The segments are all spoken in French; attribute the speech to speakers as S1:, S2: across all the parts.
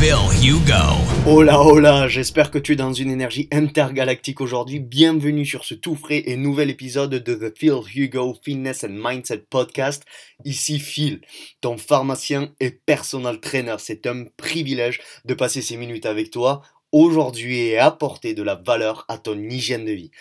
S1: Phil Hugo.
S2: Hola hola, j'espère que tu es dans une énergie intergalactique aujourd'hui. Bienvenue sur ce tout frais et nouvel épisode de The Phil Hugo Fitness and Mindset Podcast. Ici Phil, ton pharmacien et personal trainer. C'est un privilège de passer ces minutes avec toi aujourd'hui et apporter de la valeur à ton hygiène de vie.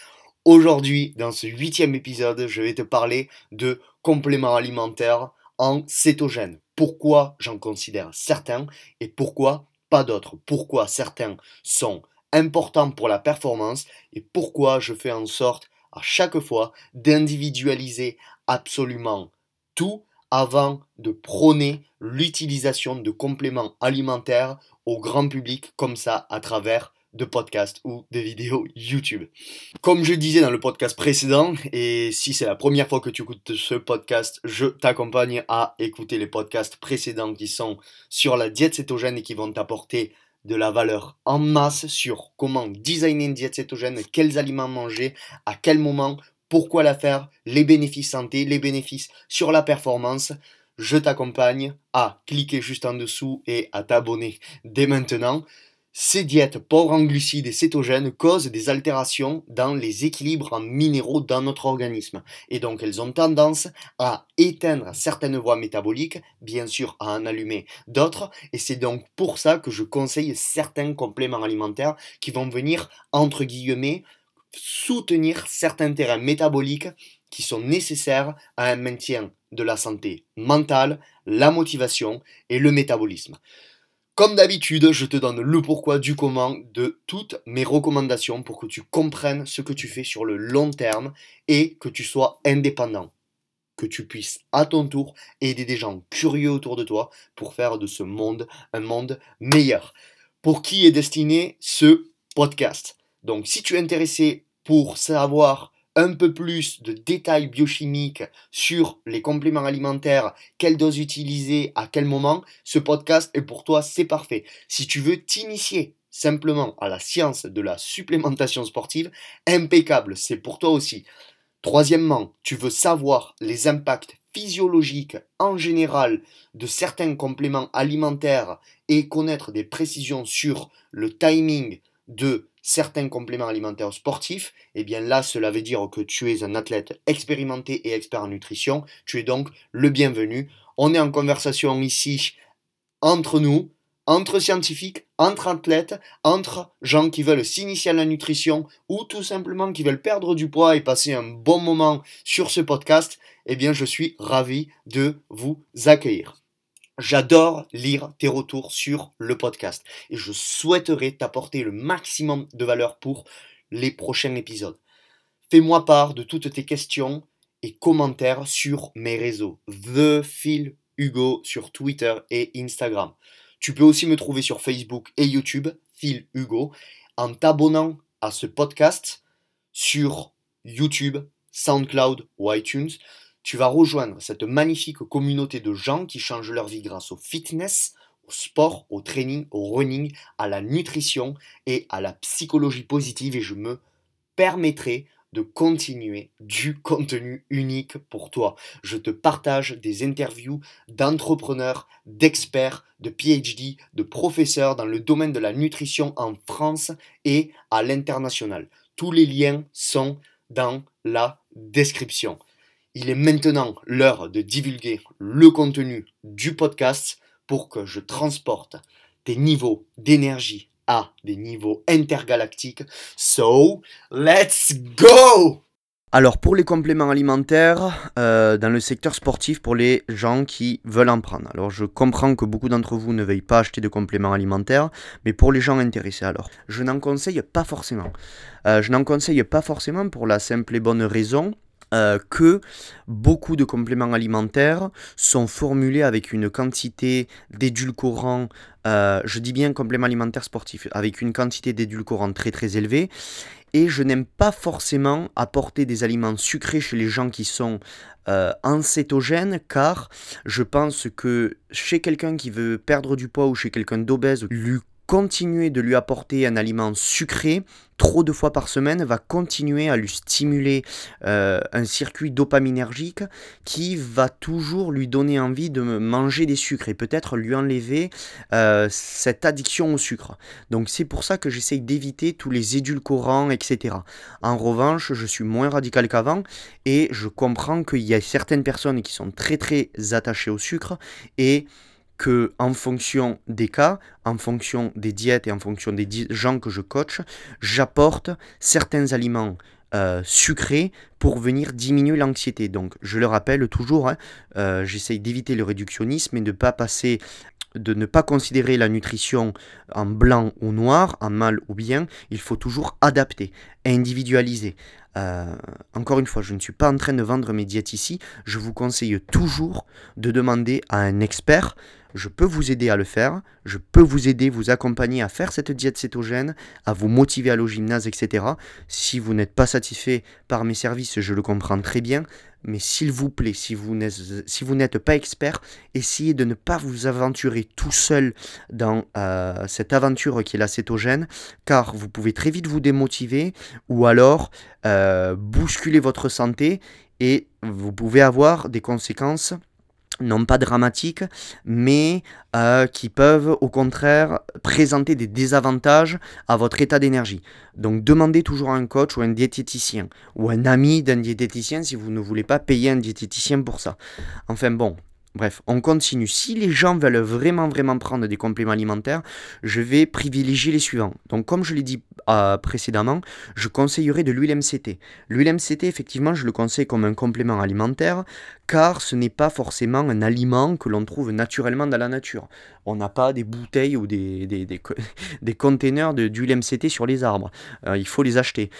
S2: Aujourd'hui, dans ce huitième épisode, je vais te parler de compléments alimentaires en cétogène. Pourquoi j'en considère certains et pourquoi pas d'autres. Pourquoi certains sont importants pour la performance et pourquoi je fais en sorte à chaque fois d'individualiser absolument tout avant de prôner l'utilisation de compléments alimentaires au grand public comme ça à travers de podcasts ou de vidéos YouTube. Comme je disais dans le podcast précédent, et si c'est la première fois que tu écoutes ce podcast, je t'accompagne à écouter les podcasts précédents qui sont sur la diète cétogène et qui vont t'apporter de la valeur en masse sur comment designer une diète cétogène, quels aliments manger, à quel moment, pourquoi la faire, les bénéfices santé, les bénéfices sur la performance. Je t'accompagne à cliquer juste en dessous et à t'abonner dès maintenant. Ces diètes pauvres en glucides et cétogènes causent des altérations dans les équilibres en minéraux dans notre organisme. Et donc elles ont tendance à éteindre certaines voies métaboliques, bien sûr à en allumer d'autres. Et c'est donc pour ça que je conseille certains compléments alimentaires qui vont venir, entre guillemets, soutenir certains terrains métaboliques qui sont nécessaires à un maintien de la santé mentale, la motivation et le métabolisme. Comme d'habitude, je te donne le pourquoi du comment de toutes mes recommandations pour que tu comprennes ce que tu fais sur le long terme et que tu sois indépendant. Que tu puisses à ton tour aider des gens curieux autour de toi pour faire de ce monde un monde meilleur. Pour qui est destiné ce podcast? Donc si tu es intéressé pour savoir un peu plus de détails biochimiques sur les compléments alimentaires, quelle dose utiliser, à quel moment, ce podcast est pour toi, c'est parfait. Si tu veux t'initier simplement à la science de la supplémentation sportive, impeccable, c'est pour toi aussi. Troisièmement, tu veux savoir les impacts physiologiques en général de certains compléments alimentaires et connaître des précisions sur le timing de certains compléments alimentaires sportifs, eh bien là, cela veut dire que tu es un athlète expérimenté et expert en nutrition. Tu es donc le bienvenu. On est en conversation ici entre nous, entre scientifiques, entre athlètes, entre gens qui veulent s'initier à la nutrition ou tout simplement qui veulent perdre du poids et passer un bon moment sur ce podcast. Eh bien, je suis ravi de vous accueillir. J'adore lire tes retours sur le podcast et je souhaiterais t'apporter le maximum de valeur pour les prochains épisodes. Fais-moi part de toutes tes questions et commentaires sur mes réseaux. The Phil Hugo sur Twitter et Instagram. Tu peux aussi me trouver sur Facebook et YouTube, Phil Hugo, en t'abonnant à ce podcast sur YouTube, SoundCloud ou iTunes tu vas rejoindre cette magnifique communauté de gens qui changent leur vie grâce au fitness, au sport, au training, au running, à la nutrition et à la psychologie positive et je me permettrai de continuer du contenu unique pour toi. Je te partage des interviews d'entrepreneurs, d'experts, de PhD, de professeurs dans le domaine de la nutrition en France et à l'international. Tous les liens sont dans la description. Il est maintenant l'heure de divulguer le contenu du podcast pour que je transporte tes niveaux d'énergie à des niveaux intergalactiques. So, let's go alors pour les compléments alimentaires, euh, dans le secteur sportif, pour les gens qui veulent en prendre. Alors je comprends que beaucoup d'entre vous ne veuillent pas acheter de compléments alimentaires, mais pour les gens intéressés alors, je n'en conseille pas forcément. Euh, je n'en conseille pas forcément pour la simple et bonne raison euh, que beaucoup de compléments alimentaires sont formulés avec une quantité d'édulcorants, euh, je dis bien compléments alimentaires sportifs, avec une quantité d'édulcorants très très élevée. Et je n'aime pas forcément apporter des aliments sucrés chez les gens qui sont euh, car je pense que chez quelqu'un qui veut perdre du poids ou chez quelqu'un d'obèse, lui continuer de lui apporter un aliment sucré trop de fois par semaine va continuer à lui stimuler euh, un circuit dopaminergique qui va toujours lui donner envie de manger des sucres et peut-être lui enlever euh, cette addiction au sucre. Donc c'est pour ça que j'essaye d'éviter tous les édulcorants, etc. En revanche, je suis moins radical qu'avant et je comprends qu'il y a certaines personnes qui sont très très attachées au sucre et que en fonction des cas, en fonction des diètes et en fonction des gens que je coach, j'apporte certains aliments euh, sucrés pour venir diminuer l'anxiété. Donc, je le rappelle toujours, hein, euh, j'essaye d'éviter le réductionnisme et de pas passer de ne pas considérer la nutrition en blanc ou noir, en mal ou bien, il faut toujours adapter, individualiser. Euh, encore une fois, je ne suis pas en train de vendre mes diètes ici, je vous conseille toujours de demander à un expert je peux vous aider à le faire, je peux vous aider, vous accompagner à faire cette diète cétogène, à vous motiver à aller gymnase, etc. Si vous n'êtes pas satisfait par mes services, je le comprends très bien, mais s'il vous plaît, si vous n'êtes pas expert, essayez de ne pas vous aventurer tout seul dans euh, cette aventure qui est la cétogène, car vous pouvez très vite vous démotiver ou alors euh, bousculer votre santé et vous pouvez avoir des conséquences non pas dramatiques, mais euh, qui peuvent au contraire présenter des désavantages à votre état d'énergie. Donc demandez toujours à un coach ou un diététicien, ou un ami d'un diététicien si vous ne voulez pas payer un diététicien pour ça. Enfin bon, Bref, on continue. Si les gens veulent vraiment, vraiment prendre des compléments alimentaires, je vais privilégier les suivants. Donc, comme je l'ai dit euh, précédemment, je conseillerais de l'huile MCT. L'huile MCT, effectivement, je le conseille comme un complément alimentaire, car ce n'est pas forcément un aliment que l'on trouve naturellement dans la nature. On n'a pas des bouteilles ou des, des, des, containers d'huile MCT sur les arbres. Euh, il faut les acheter.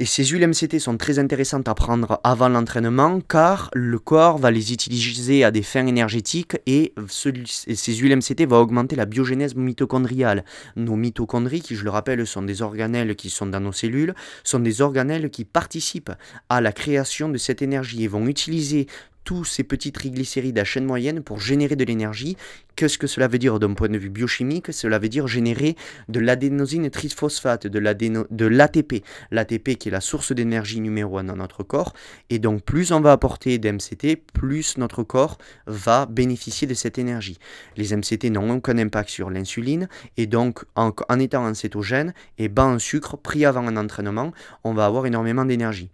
S2: Et ces huiles MCT sont très intéressantes à prendre avant l'entraînement car le corps va les utiliser à des fins énergétiques et, ces huiles MCT vont augmenter la biogénèse mitochondriale. Nos mitochondries, qui je le rappelle sont des organelles qui sont dans nos cellules, sont des organelles qui participent à la création de cette énergie et vont utiliser tous ces petits triglycérides à chaîne moyenne pour générer de l'énergie. Qu'est-ce que cela veut dire d'un point de vue biochimique? Cela veut dire générer de l'adénosine triphosphate, de l'ATP. L'ATP qui est la source d'énergie numéro 1 dans notre corps. Et donc plus on va apporter d'MCT, plus notre corps va bénéficier de cette énergie. Les MCT n'ont aucun impact sur l'insuline. Et donc en, étant en cétogène et bas en sucre, pris avant un entraînement, on va avoir énormément d'énergie.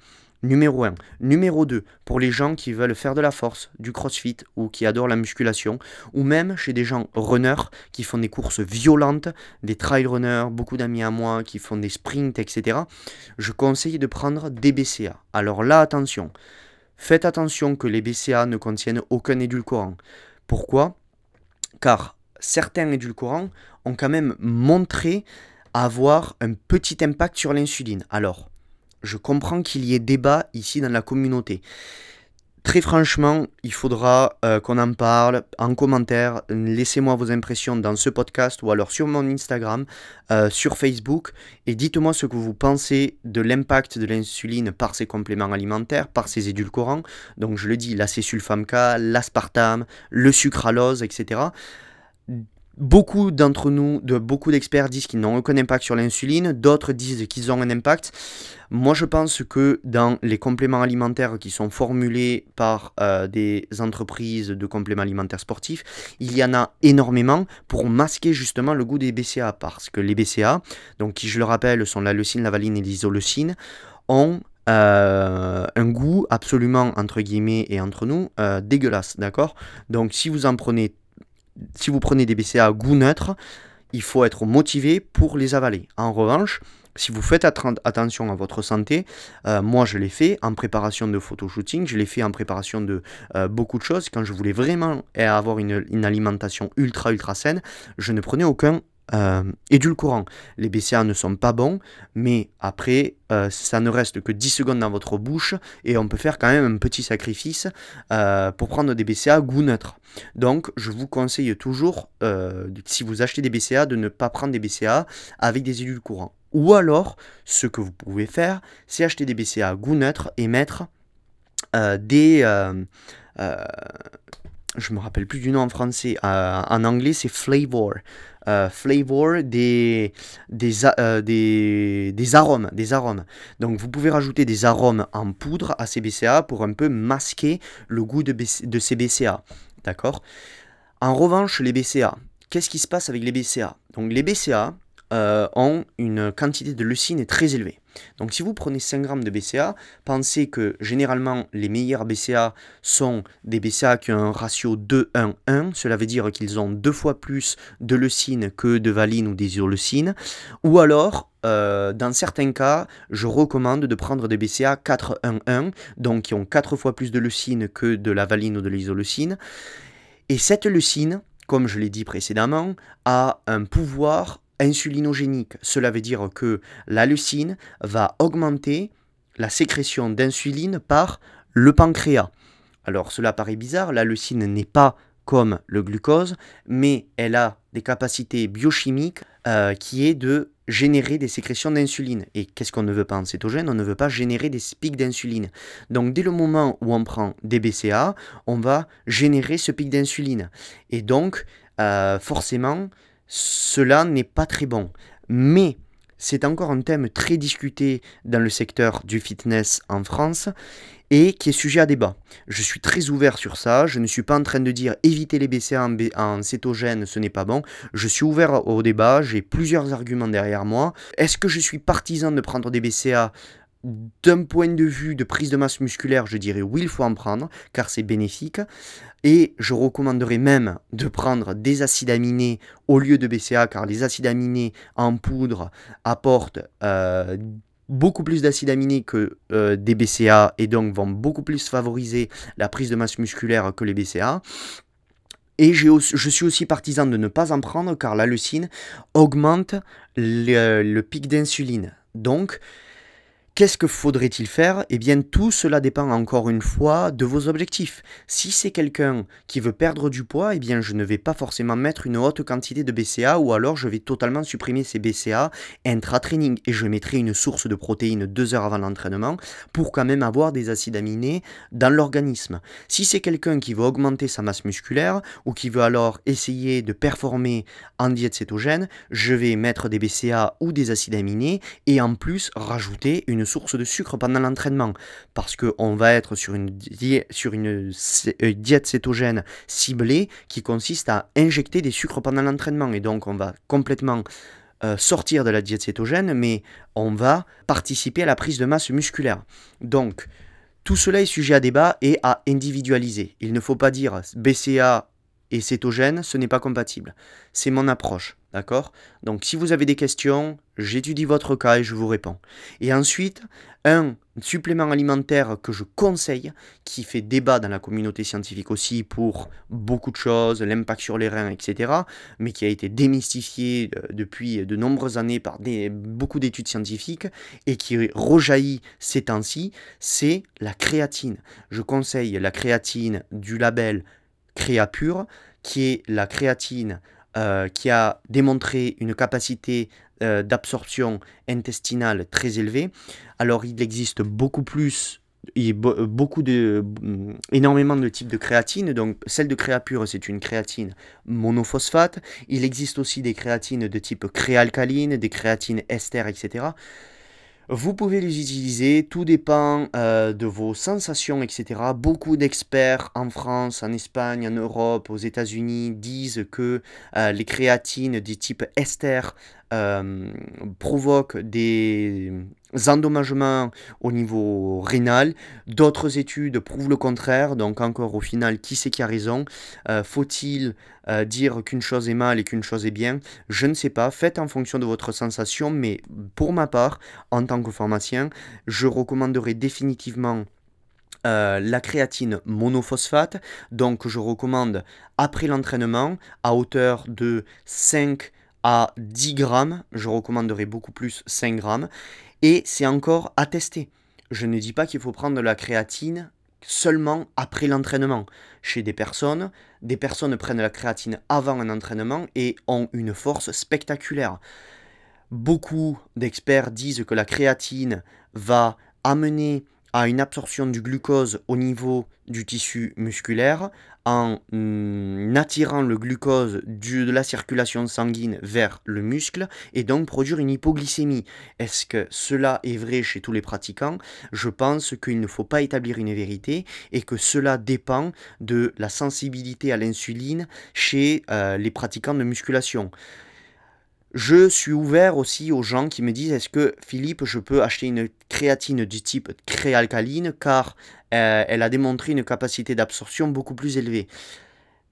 S2: Numéro 1. Numéro 2, pour les gens qui veulent faire de la force, du crossfit ou qui adorent la musculation, ou même chez des gens runners qui font des courses violentes, des trail runners, beaucoup d'amis à moi qui font des sprints, etc. Je conseille de prendre des BCA. Alors là, attention. Faites attention que les BCA ne contiennent aucun édulcorant. Pourquoi? Car certains édulcorants ont quand même montré avoir un petit impact sur l'insuline. Alors, je comprends qu'il y ait débat ici dans la communauté. Très franchement, il faudra euh, qu'on en parle en commentaire. Laissez-moi vos impressions dans ce podcast ou alors sur mon Instagram, euh, sur Facebook. Et dites-moi ce que vous pensez de l'impact de l'insuline par ces compléments alimentaires, par ces édulcorants. Donc je le dis, l'acésulfamca, l'aspartame, le sucralose, etc. Beaucoup d'entre nous, de beaucoup d'experts disent qu'ils n'ont aucun impact sur l'insuline, d'autres disent qu'ils ont un impact. Moi, je pense que dans les compléments alimentaires qui sont formulés par euh, des entreprises de compléments alimentaires sportifs, il y en a énormément pour masquer justement le goût des BCA, parce que les BCA, donc qui je le rappelle sont la leucine, la valine et l'isoleucine, ont euh, un goût absolument entre guillemets et entre nous euh, dégueulasse, d'accord? Donc si vous en prenez si vous prenez des BCA à goût neutre, il faut être motivé pour les avaler. En revanche, si vous faites attention à votre santé, euh, moi je l'ai fait en préparation de photoshooting, je l'ai fait en préparation de euh, beaucoup de choses. Quand je voulais vraiment avoir une, alimentation ultra ultra saine, je ne prenais aucun euh, édulcorants. Les BCA ne sont pas bons, mais après, euh, ça ne reste que 10 secondes dans votre bouche et on peut faire quand même un petit sacrifice euh, pour prendre des BCA goût neutre. Donc, je vous conseille toujours, si vous achetez des BCA, de ne pas prendre des BCA avec des édulcorants. Ou alors, ce que vous pouvez faire, c'est acheter des BCA goût neutre et mettre des je me rappelle plus du nom en français, en anglais c'est flavor. Euh, flavor des, euh, des, des, arômes, des arômes. Donc vous pouvez rajouter des arômes en poudre à ces BCA pour un peu masquer le goût de, de ces BCA. D'accord? En revanche, les BCA, qu'est-ce qui se passe avec les BCA Donc les BCA euh, ont une quantité de leucine très élevée. Donc si vous prenez 5 grammes de BCA, pensez que généralement les meilleurs BCA sont des BCA qui ont un ratio 2-1-1, cela veut dire qu'ils ont deux fois plus de leucine que de valine ou d'isoleucine, ou alors euh, dans certains cas, je recommande de prendre des BCA 4-1-1, donc qui ont 4 fois plus de leucine que de la valine ou de l'isoleucine. Et cette leucine, comme je l'ai dit précédemment, a un pouvoir insulinogénique. Cela veut dire que la leucine va augmenter la sécrétion d'insuline par le pancréas. Alors cela paraît bizarre, la leucine n'est pas comme le glucose, mais elle a des capacités biochimiques euh, qui est de générer des sécrétions d'insuline. Et qu'est-ce qu'on ne veut pas en cétogène? On ne veut pas générer des pics d'insuline. Donc dès le moment où on prend des BCA, on va générer ce pic d'insuline. Et donc, euh, forcément, cela n'est pas très bon. Mais c'est encore un thème très discuté dans le secteur du fitness en France et qui est sujet à débat. Je suis très ouvert sur ça, je ne suis pas en train de dire éviter les BCA en, cétogène, ce n'est pas bon. Je suis ouvert au débat, j'ai plusieurs arguments derrière moi. Est-ce que je suis partisan de prendre des BCA d'un point de vue de prise de masse musculaire, je dirais oui, il faut en prendre, car c'est bénéfique. Et je recommanderais même de prendre des acides aminés au lieu de BCA, car les acides aminés en poudre apportent euh, beaucoup plus d'acides aminés que euh, des BCA et donc vont beaucoup plus favoriser la prise de masse musculaire que les BCA. Et je suis aussi partisan de ne pas en prendre car la leucine augmente le, le pic d'insuline. Donc, Qu'est-ce que faudrait-il faire? Eh bien, tout cela dépend encore une fois de vos objectifs. Si c'est quelqu'un qui veut perdre du poids, eh bien, je ne vais pas forcément mettre une haute quantité de BCA ou alors je vais totalement supprimer ces BCA intra-training et je mettrai une source de protéines deux heures avant l'entraînement pour quand même avoir des acides aminés dans l'organisme. Si c'est quelqu'un qui veut augmenter sa masse musculaire ou qui veut alors essayer de performer en diète cétogène, je vais mettre des BCA ou des acides aminés et en plus rajouter une source de sucre pendant l'entraînement parce qu'on va être sur une, sur euh, diète cétogène ciblée qui consiste à injecter des sucres pendant l'entraînement et donc on va complètement euh, sortir de la diète cétogène mais on va participer à la prise de masse musculaire. Donc tout cela est sujet à débat et à individualiser. Il ne faut pas dire BCA et cétogène, ce n'est pas compatible. C'est mon approche. D'accord? Donc si vous avez des questions, j'étudie votre cas et je vous réponds. Et ensuite, un supplément alimentaire que je conseille, qui fait débat dans la communauté scientifique aussi pour beaucoup de choses, l'impact sur les reins, etc., mais qui a été démystifié euh, depuis de nombreuses années par beaucoup d'études scientifiques et qui rejaillit ces temps-ci, c'est la créatine. Je conseille la créatine du label Créapure, qui est la créatine euh, qui a démontré une capacité euh, d'absorption intestinale très élevée. Alors il existe beaucoup plus beaucoup de mm, énormément de types de créatine. Donc celle de créapure c'est une créatine monophosphate. Il existe aussi des créatines de type créalcaline des créatines ester etc vous pouvez les utiliser, tout dépend euh, de vos sensations, etc. Beaucoup d'experts en France, en Espagne, en Europe, aux États-Unis disent que euh, les créatines du type ester euh, provoquent des endommagements au niveau rénal. D'autres études prouvent le contraire. Donc encore au final, qui c'est qui a raison? Euh, Faut-il euh, dire qu'une chose est mal et qu'une chose est bien? Je ne sais pas. Faites en fonction de votre sensation. Mais pour ma part, en tant que pharmacien, je recommanderais définitivement la créatine monophosphate. Donc je recommande après l'entraînement à hauteur de 5 à 10 grammes. Je recommanderais beaucoup plus 5 grammes. Et c'est encore à tester. Je ne dis pas qu'il faut prendre de la créatine seulement après l'entraînement. Chez des personnes, des personnes prennent la créatine avant un entraînement et ont une force spectaculaire. Beaucoup d'experts disent que la créatine va amener à une absorption du glucose au niveau du tissu musculaire en mm, attirant le glucose de la circulation sanguine vers le muscle et donc produire une hypoglycémie. Est-ce que cela est vrai chez tous les pratiquants? Je pense qu'il ne faut pas établir une vérité et que cela dépend de la sensibilité à l'insuline chez euh, les pratiquants de musculation. Je suis ouvert aussi aux gens qui me disent est-ce que Philippe, je peux acheter une créatine du type créalcaline car euh, elle a démontré une capacité d'absorption beaucoup plus élevée.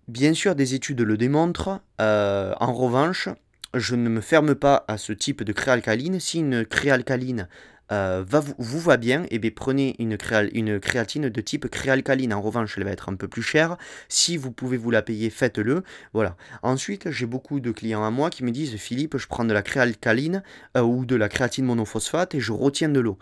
S2: Bien sûr, des études le démontrent. Euh, en revanche, je ne me ferme pas à ce type de créalcaline. Si une créalcaline euh, va, vous, va bien, et eh bien prenez une, une créatine de type créalcaline. En revanche, elle va être un peu plus chère. Si vous pouvez vous la payer, faites-le. Voilà. Ensuite, j'ai beaucoup de clients à moi qui me disent Philippe, je prends de la créalcaline euh, ou de la créatine monophosphate et je retiens de l'eau.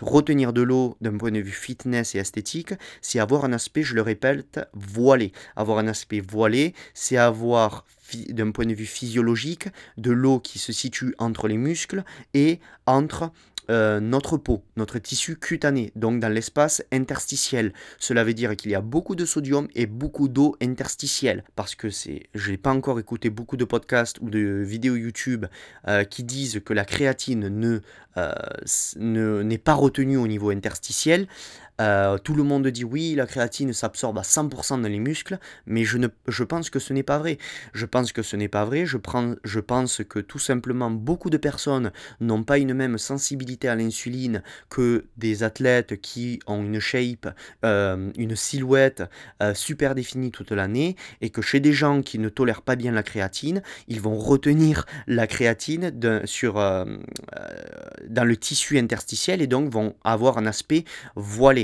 S2: Retenir de l'eau d'un point de vue fitness et esthétique, c'est avoir un aspect, je le répète, voilé. Avoir un aspect voilé, c'est avoir d'un point de vue physiologique de l'eau qui se situe entre les muscles et entre euh, notre peau, notre tissu cutané, donc dans l'espace interstitiel. Cela veut dire qu'il y a beaucoup de sodium et beaucoup d'eau interstitielle. Parce que c'est, je n'ai pas encore écouté beaucoup de podcasts ou de vidéos YouTube euh, qui disent que la créatine ne, euh, n'est pas retenue au niveau interstitiel. Euh, tout le monde dit oui, la créatine s'absorbe à 100% dans les muscles, mais je, pense que ce n'est pas vrai. Je pense que ce n'est pas vrai. Je, pense que tout simplement beaucoup de personnes n'ont pas une même sensibilité à l'insuline que des athlètes qui ont une shape, euh, une silhouette euh, super définie toute l'année, et que chez des gens qui ne tolèrent pas bien la créatine, ils vont retenir la créatine dans le tissu interstitiel et donc vont avoir un aspect voilé.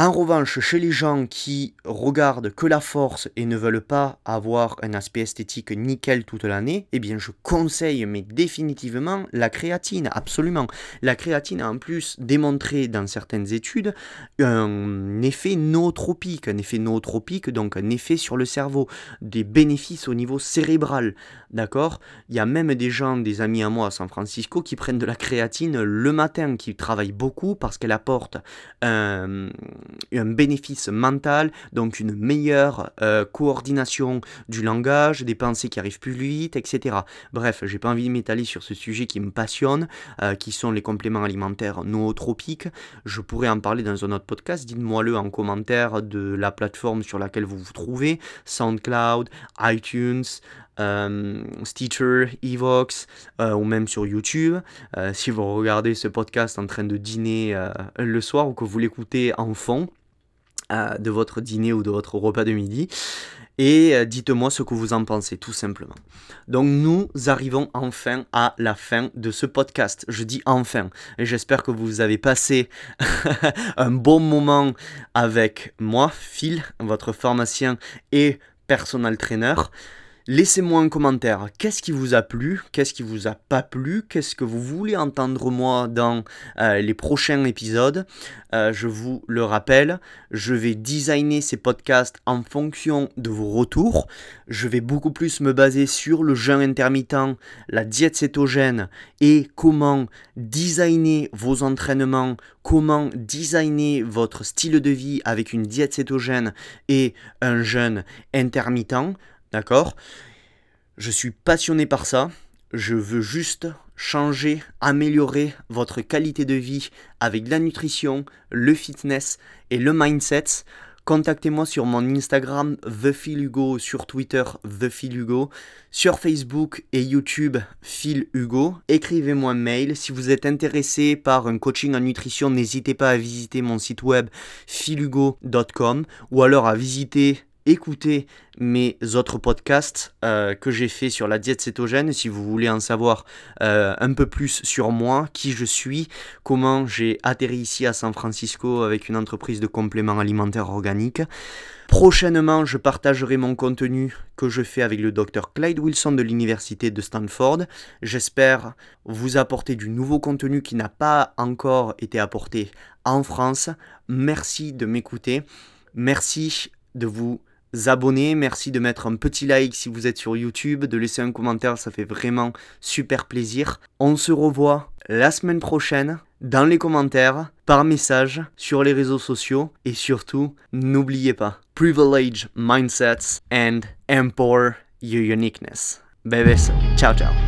S2: En revanche, chez les gens qui regardent que la force et ne veulent pas avoir un aspect esthétique nickel toute l'année, eh bien je conseille mais définitivement la créatine, absolument. La créatine a en plus démontré dans certaines études un effet nootropique, un effet nootropique, donc un effet sur le cerveau, des bénéfices au niveau cérébral, d'accord? Il y a même des gens, des amis à moi à San Francisco, qui prennent de la créatine le matin, qui travaillent beaucoup parce qu'elle apporte un un bénéfice mental, donc une meilleure euh, coordination du langage, des pensées qui arrivent plus vite, etc. Bref, j'ai pas envie de m'étaler sur ce sujet qui me passionne, euh, qui sont les compléments alimentaires nootropiques. Je pourrais en parler dans un autre podcast. Dites-moi-le en commentaire de la plateforme sur laquelle vous vous trouvez, SoundCloud, iTunes, euh, Stitcher, Evox ou même sur YouTube. si vous regardez ce podcast en train de dîner le soir ou que vous l'écoutez en fond, de votre dîner ou de votre repas de midi. Et euh, dites-moi ce que vous en pensez, tout simplement. Donc nous arrivons enfin à la fin de ce podcast. Je dis enfin. J'espère que vous avez passé un bon moment avec moi, Phil, votre pharmacien et personal trainer. Laissez-moi un commentaire. Qu'est-ce qui vous a plu? Qu'est-ce qui vous a pas plu? Qu'est-ce que vous voulez entendre moi dans euh, les prochains épisodes? Euh, Je vous le rappelle, je vais designer ces podcasts en fonction de vos retours. Je vais beaucoup plus me baser sur le jeûne intermittent, la diète cétogène et comment designer vos entraînements, comment designer votre style de vie avec une diète cétogène et un jeûne intermittent. D'accord? Je suis passionné par ça. Je veux juste changer, améliorer votre qualité de vie avec la nutrition, le fitness et le mindset. Contactez-moi sur mon Instagram ThePhilHugo, sur Twitter ThePhilHugo, sur Facebook et YouTube PhilHugo. Écrivez-moi un mail. Si vous êtes intéressé par un coaching en nutrition, n'hésitez pas à visiter mon site web philhugo.com ou alors à visiter écouter mes autres podcasts euh, que j'ai fait sur la diète cétogène si vous voulez en savoir euh, un peu plus sur moi, qui je suis, comment j'ai atterri ici à San Francisco avec une entreprise de compléments alimentaires organiques. Prochainement, je partagerai mon contenu que je fais avec le docteur Clyde Wilson de l'Université de Stanford. J'espère vous apporter du nouveau contenu qui n'a pas encore été apporté en France. Merci de m'écouter. Merci de vous abonner, merci de mettre un petit like si vous êtes sur YouTube, de laisser un commentaire, ça fait vraiment super plaisir. On se revoit la semaine prochaine dans les commentaires, par message, sur les réseaux sociaux et surtout, n'oubliez pas, privilege mindsets and empower your uniqueness. Bebes, ciao ciao.